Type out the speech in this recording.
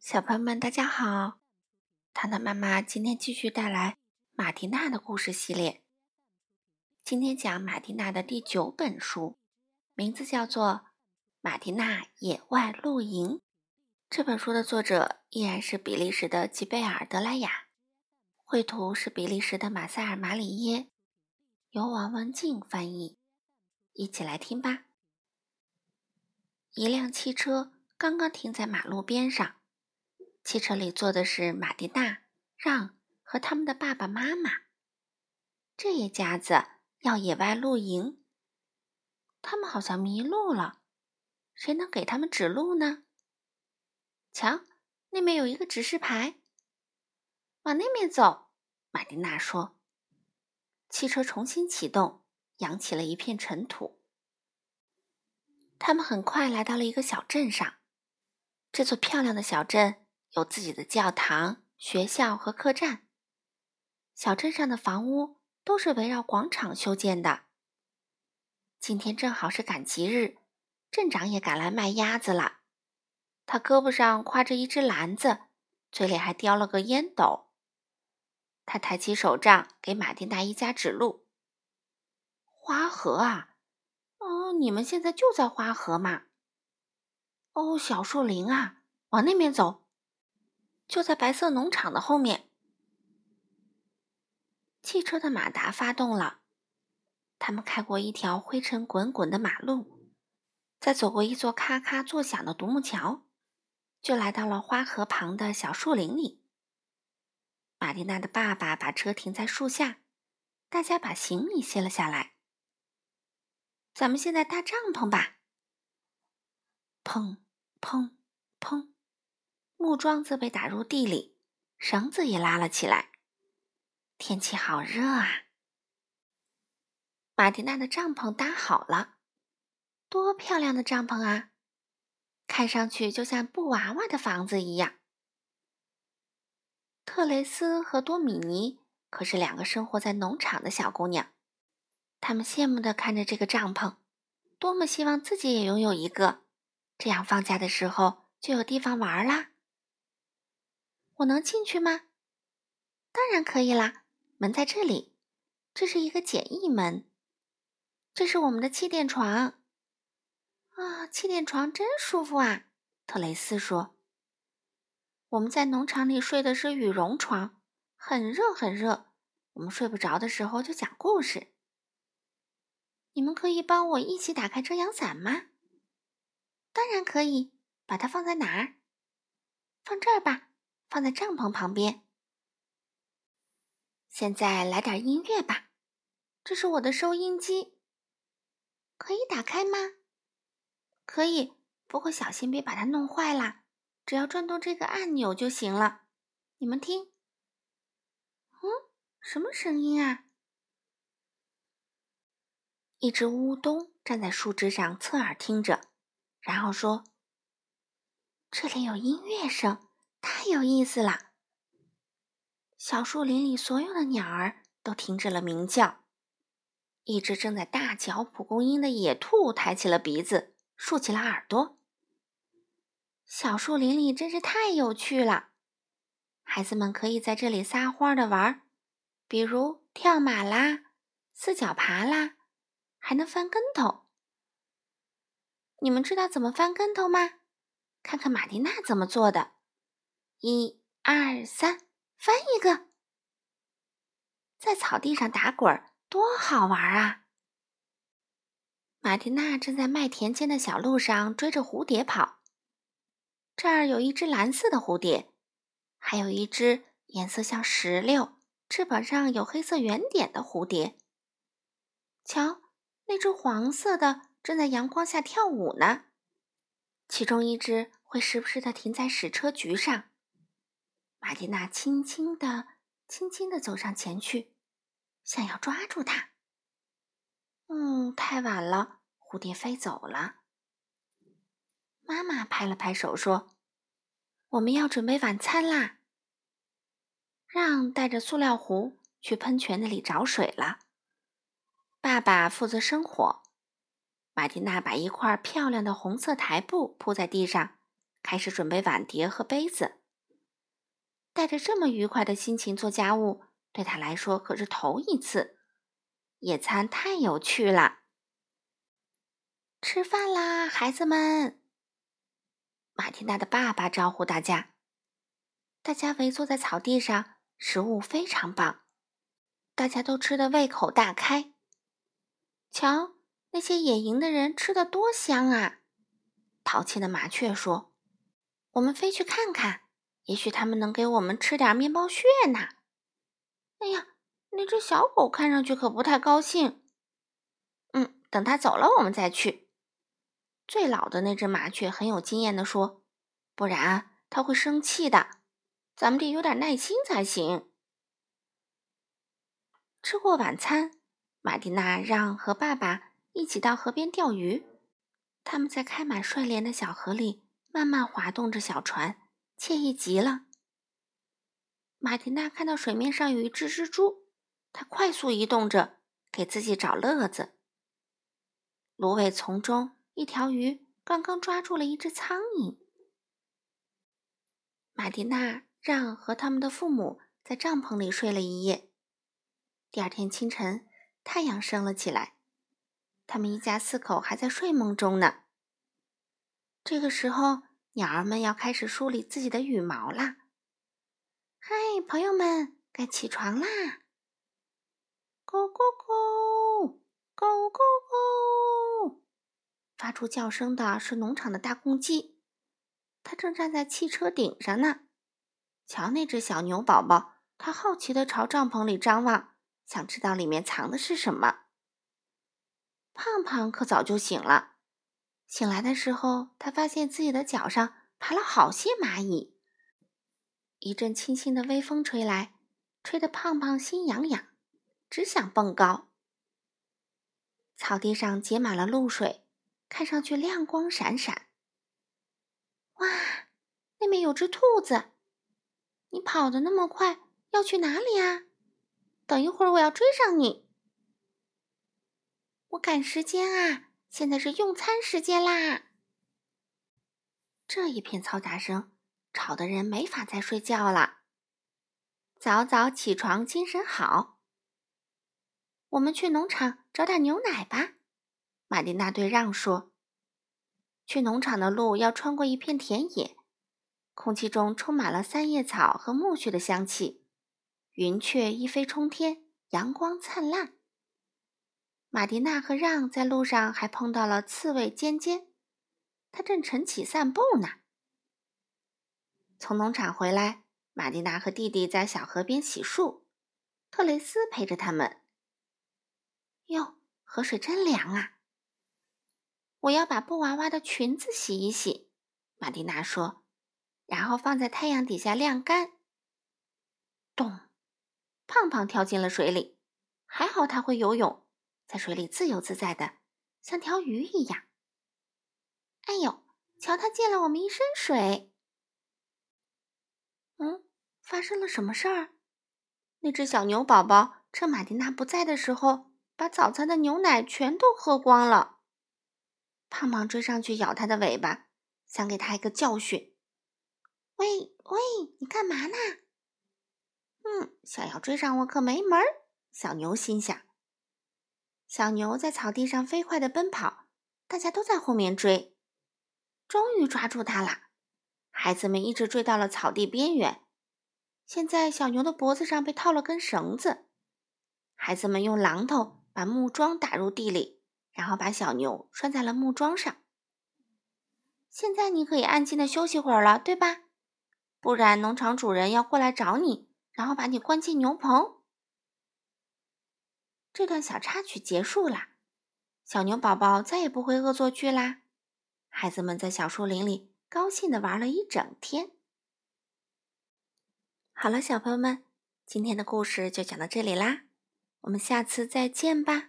小朋友们，大家好！糖糖妈妈今天继续带来马蒂娜的故事系列。今天讲马蒂娜的第九本书，名字叫做《马蒂娜野外露营》。这本书的作者依然是比利时的吉贝尔·德莱雅，绘图是比利时的马塞尔·马里耶，由王文静翻译。一起来听吧。一辆汽车刚刚停在马路边上。汽车里坐的是马蒂娜、让和他们的爸爸妈妈。这一家子要野外露营，他们好像迷路了，谁能给他们指路呢？瞧，那边有一个指示牌，往那边走。马蒂娜说。汽车重新启动，扬起了一片尘土。他们很快来到了一个小镇上，这座漂亮的小镇。有自己的教堂、学校和客栈。小镇上的房屋都是围绕广场修建的。今天正好是赶集日，镇长也赶来卖鸭子了。他胳膊上挎着一只篮子，嘴里还叼了个烟斗。他抬起手杖，给马丁大一家指路：“花河啊，哦，你们现在就在花河嘛。哦，小树林啊，往那边走。”就在白色农场的后面，汽车的马达发动了。他们开过一条灰尘滚滚的马路，再走过一座咔咔作响的独木桥，就来到了花河旁的小树林里。玛丽娜的爸爸把车停在树下，大家把行李卸了下来。咱们现在搭帐篷吧。砰砰砰。木桩子被打入地里，绳子也拉了起来。天气好热啊！马蒂娜的帐篷搭好了，多漂亮的帐篷啊！看上去就像布娃娃的房子一样。特雷斯和多米尼可是两个生活在农场的小姑娘，她们羡慕地看着这个帐篷，多么希望自己也拥有一个，这样放假的时候就有地方玩啦。我能进去吗？当然可以啦，门在这里。这是一个简易门。这是我们的气垫床。啊，气垫床真舒服啊！特雷斯说。我们在农场里睡的是羽绒床，很热很热。我们睡不着的时候就讲故事。你们可以帮我一起打开遮阳伞吗？当然可以。把它放在哪儿？放这儿吧。放在帐篷旁边。现在来点音乐吧，这是我的收音机，可以打开吗？可以，不过小心别把它弄坏了。只要转动这个按钮就行了。你们听，嗯，什么声音啊？一只乌冬站在树枝上侧耳听着，然后说：“这里有音乐声。”太有意思了！小树林里所有的鸟儿都停止了鸣叫。一只正在大嚼蒲公英的野兔抬起了鼻子，竖起了耳朵。小树林里真是太有趣了，孩子们可以在这里撒欢的玩，比如跳马啦、四脚爬啦，还能翻跟头。你们知道怎么翻跟头吗？看看马蒂娜怎么做的。一二三，翻一个，在草地上打滚，多好玩啊！马蒂娜正在麦田间的小路上追着蝴蝶跑。这儿有一只蓝色的蝴蝶，还有一只颜色像石榴、翅膀上有黑色圆点的蝴蝶。瞧，那只黄色的正在阳光下跳舞呢。其中一只会时不时的停在矢车菊上。玛蒂娜轻轻地、轻轻地走上前去，想要抓住它。嗯，太晚了，蝴蝶飞走了。妈妈拍了拍手说：“我们要准备晚餐啦。”让带着塑料壶去喷泉那里找水了。爸爸负责生火。玛蒂娜把一块漂亮的红色台布铺在地上，开始准备碗碟和杯子。带着这么愉快的心情做家务，对他来说可是头一次。野餐太有趣了！吃饭啦，孩子们！马蒂娜的爸爸招呼大家。大家围坐在草地上，食物非常棒，大家都吃得胃口大开。瞧，那些野营的人吃的多香啊！淘气的麻雀说：“我们飞去看看。”也许他们能给我们吃点面包屑呢。哎呀，那只小狗看上去可不太高兴。嗯，等它走了，我们再去。最老的那只麻雀很有经验的说：“不然它会生气的。咱们得有点耐心才行。”吃过晚餐，马蒂娜让和爸爸一起到河边钓鱼。他们在开满睡莲的小河里慢慢滑动着小船。惬意极了。马蒂娜看到水面上有一只蜘蛛，它快速移动着，给自己找乐子。芦苇丛中，一条鱼刚刚抓住了一只苍蝇。马蒂娜让和他们的父母在帐篷里睡了一夜。第二天清晨，太阳升了起来，他们一家四口还在睡梦中呢。这个时候。鸟儿们要开始梳理自己的羽毛啦！嗨，朋友们，该起床啦！咕咕咕，咕咕咕，发出叫声的是农场的大公鸡，它正站在汽车顶上呢。瞧，那只小牛宝宝，它好奇地朝帐篷里张望，想知道里面藏的是什么。胖胖可早就醒了。醒来的时候，他发现自己的脚上爬了好些蚂蚁。一阵清新的微风吹来，吹得胖胖心痒痒，只想蹦高。草地上结满了露水，看上去亮光闪闪。哇，那边有只兔子！你跑得那么快，要去哪里啊？等一会儿我要追上你。我赶时间啊！现在是用餐时间啦！这一片嘈杂声吵得人没法再睡觉了。早早起床，精神好。我们去农场找点牛奶吧。玛丽娜对让说：“去农场的路要穿过一片田野，空气中充满了三叶草和苜蓿的香气，云雀一飞冲天，阳光灿烂。”马蒂娜和让在路上还碰到了刺猬尖尖，他正晨起散步呢。从农场回来，马蒂娜和弟弟在小河边洗漱，特雷斯陪着他们。哟，河水真凉啊！我要把布娃娃的裙子洗一洗，马蒂娜说，然后放在太阳底下晾干。咚！胖胖跳进了水里，还好他会游泳。在水里自由自在的，像条鱼一样。哎呦，瞧他溅了我们一身水！嗯，发生了什么事儿？那只小牛宝宝趁马蒂娜不在的时候，把早餐的牛奶全都喝光了。胖胖追上去咬它的尾巴，想给它一个教训。喂喂，你干嘛呢？嗯，想要追上我可没门儿。小牛心想。小牛在草地上飞快地奔跑，大家都在后面追，终于抓住它了。孩子们一直追到了草地边缘，现在小牛的脖子上被套了根绳子。孩子们用榔头把木桩打入地里，然后把小牛拴在了木桩上。现在你可以安静的休息会儿了，对吧？不然农场主人要过来找你，然后把你关进牛棚。这段小插曲结束啦，小牛宝宝再也不会恶作剧啦。孩子们在小树林里高兴的玩了一整天。好了，小朋友们，今天的故事就讲到这里啦，我们下次再见吧。